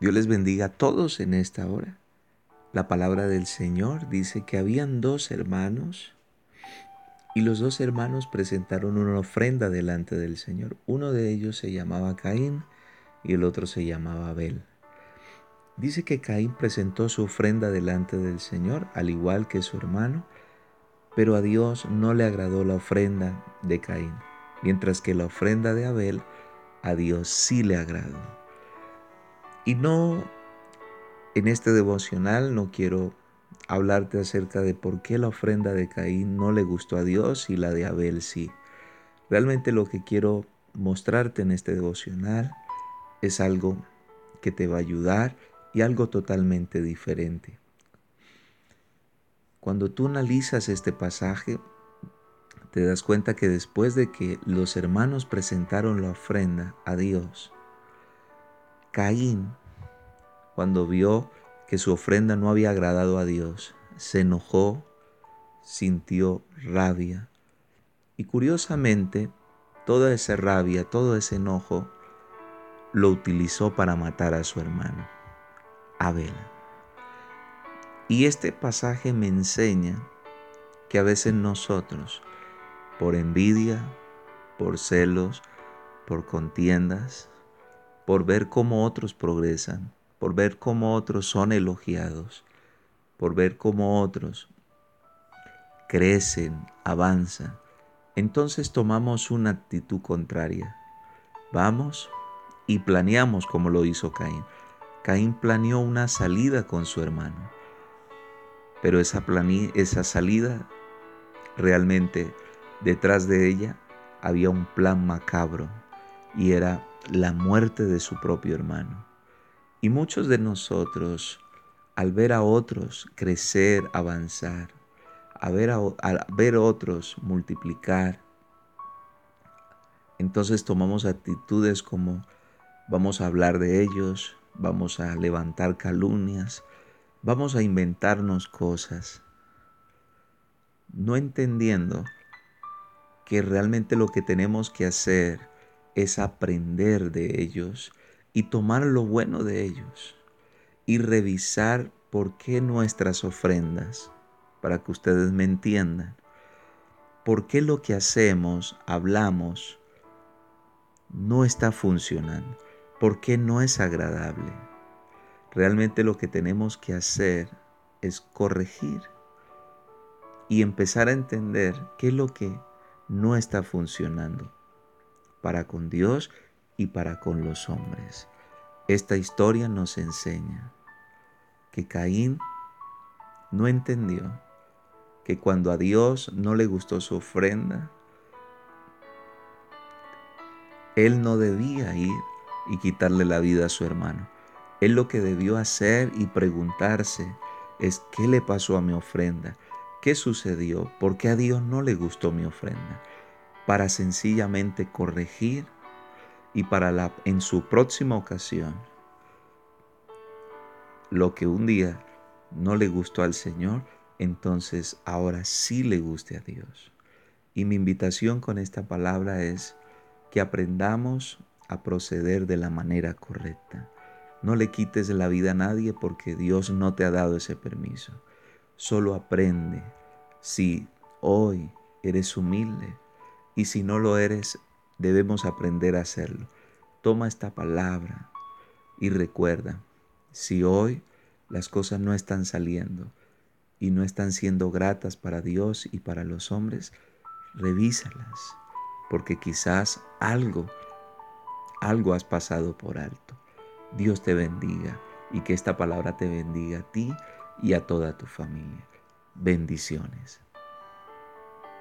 Dios les bendiga a todos en esta hora. La palabra del Señor dice que habían dos hermanos y los dos hermanos presentaron una ofrenda delante del Señor. Uno de ellos se llamaba Caín y el otro se llamaba Abel. Dice que Caín presentó su ofrenda delante del Señor, al igual que su hermano, pero a Dios no le agradó la ofrenda de Caín, mientras que la ofrenda de Abel a Dios sí le agradó. Y no, en este devocional no quiero hablarte acerca de por qué la ofrenda de Caín no le gustó a Dios y la de Abel sí. Realmente lo que quiero mostrarte en este devocional es algo que te va a ayudar y algo totalmente diferente. Cuando tú analizas este pasaje, te das cuenta que después de que los hermanos presentaron la ofrenda a Dios, Caín, cuando vio que su ofrenda no había agradado a Dios, se enojó, sintió rabia. Y curiosamente, toda esa rabia, todo ese enojo, lo utilizó para matar a su hermano, Abel. Y este pasaje me enseña que a veces nosotros, por envidia, por celos, por contiendas, por ver cómo otros progresan, por ver cómo otros son elogiados, por ver cómo otros crecen, avanzan, entonces tomamos una actitud contraria. Vamos y planeamos como lo hizo Caín. Caín planeó una salida con su hermano, pero esa, esa salida realmente detrás de ella había un plan macabro y era la muerte de su propio hermano. Y muchos de nosotros, al ver a otros crecer, avanzar, a ver a, ver otros multiplicar, entonces tomamos actitudes como vamos a hablar de ellos, vamos a levantar calumnias, vamos a inventarnos cosas, no entendiendo que realmente lo que tenemos que hacer es aprender de ellos y tomar lo bueno de ellos y revisar por qué nuestras ofrendas, para que ustedes me entiendan, por qué lo que hacemos, hablamos, no está funcionando, por qué no es agradable. Realmente lo que tenemos que hacer es corregir y empezar a entender qué es lo que no está funcionando para con Dios y para con los hombres. Esta historia nos enseña que Caín no entendió que cuando a Dios no le gustó su ofrenda, él no debía ir y quitarle la vida a su hermano. Él lo que debió hacer y preguntarse es qué le pasó a mi ofrenda, qué sucedió, por qué a Dios no le gustó mi ofrenda para sencillamente corregir y para la, en su próxima ocasión lo que un día no le gustó al Señor, entonces ahora sí le guste a Dios. Y mi invitación con esta palabra es que aprendamos a proceder de la manera correcta. No le quites la vida a nadie porque Dios no te ha dado ese permiso. Solo aprende si hoy eres humilde, y si no lo eres, debemos aprender a hacerlo. Toma esta palabra y recuerda, si hoy las cosas no están saliendo y no están siendo gratas para Dios y para los hombres, revísalas, porque quizás algo, algo has pasado por alto. Dios te bendiga y que esta palabra te bendiga a ti y a toda tu familia. Bendiciones.